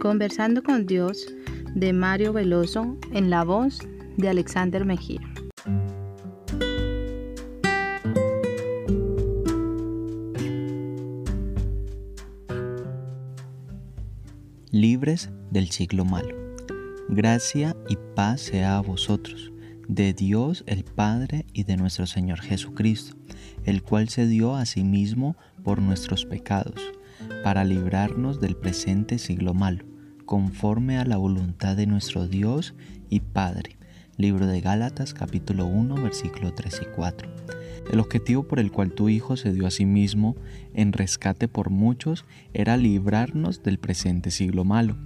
Conversando con Dios de Mario Veloso en la voz de Alexander Mejía. Libres del siglo malo. Gracia y paz sea a vosotros, de Dios el Padre y de nuestro Señor Jesucristo, el cual se dio a sí mismo por nuestros pecados, para librarnos del presente siglo malo conforme a la voluntad de nuestro Dios y Padre. Libro de Gálatas capítulo 1 versículo 3 y 4. El objetivo por el cual tu Hijo se dio a sí mismo en rescate por muchos era librarnos del presente siglo malo.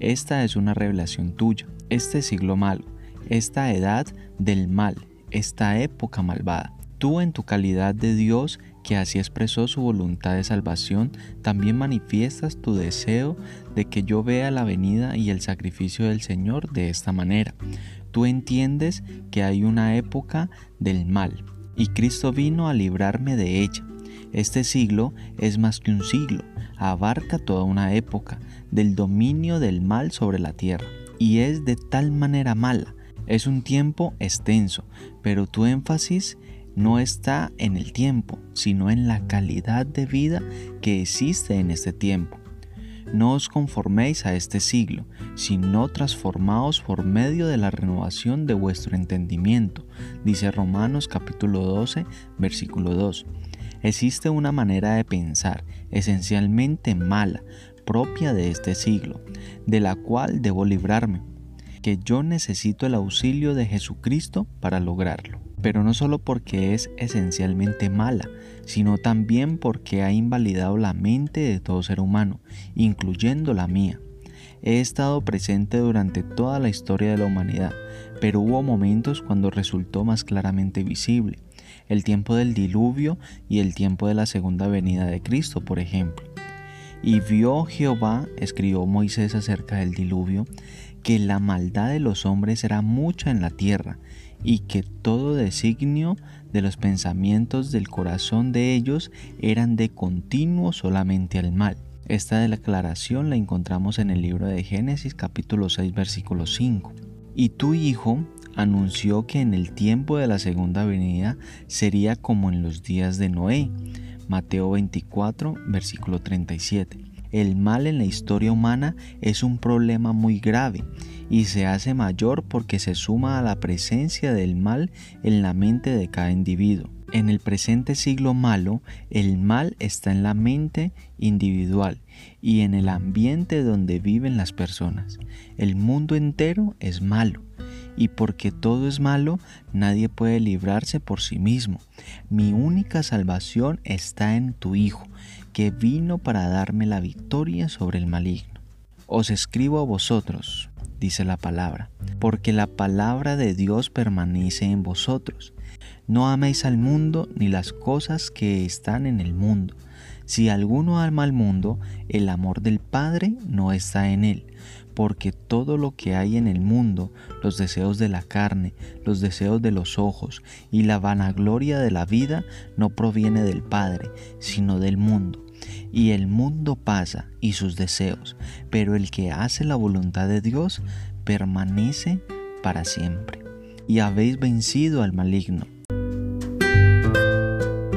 Esta es una revelación tuya. Este siglo malo, esta edad del mal, esta época malvada. Tú en tu calidad de Dios que así expresó su voluntad de salvación, también manifiestas tu deseo de que yo vea la venida y el sacrificio del Señor de esta manera. Tú entiendes que hay una época del mal, y Cristo vino a librarme de ella. Este siglo es más que un siglo, abarca toda una época del dominio del mal sobre la tierra, y es de tal manera mala. Es un tiempo extenso, pero tu énfasis no está en el tiempo, sino en la calidad de vida que existe en este tiempo. No os conforméis a este siglo, sino transformaos por medio de la renovación de vuestro entendimiento, dice Romanos capítulo 12, versículo 2. Existe una manera de pensar esencialmente mala, propia de este siglo, de la cual debo librarme, que yo necesito el auxilio de Jesucristo para lograrlo pero no solo porque es esencialmente mala, sino también porque ha invalidado la mente de todo ser humano, incluyendo la mía. He estado presente durante toda la historia de la humanidad, pero hubo momentos cuando resultó más claramente visible, el tiempo del diluvio y el tiempo de la segunda venida de Cristo, por ejemplo. Y vio Jehová, escribió Moisés acerca del diluvio, que la maldad de los hombres era mucha en la tierra, y que todo designio de los pensamientos del corazón de ellos eran de continuo solamente al mal. Esta declaración la encontramos en el libro de Génesis capítulo 6 versículo 5. Y tu hijo anunció que en el tiempo de la segunda venida sería como en los días de Noé. Mateo 24 versículo 37. El mal en la historia humana es un problema muy grave y se hace mayor porque se suma a la presencia del mal en la mente de cada individuo. En el presente siglo malo, el mal está en la mente individual y en el ambiente donde viven las personas. El mundo entero es malo y porque todo es malo, nadie puede librarse por sí mismo. Mi única salvación está en tu Hijo, que vino para darme la victoria sobre el maligno. Os escribo a vosotros, dice la palabra, porque la palabra de Dios permanece en vosotros. No améis al mundo ni las cosas que están en el mundo. Si alguno ama al mundo, el amor del Padre no está en él, porque todo lo que hay en el mundo, los deseos de la carne, los deseos de los ojos y la vanagloria de la vida, no proviene del Padre, sino del mundo y el mundo pasa y sus deseos, pero el que hace la voluntad de Dios permanece para siempre. Y habéis vencido al maligno,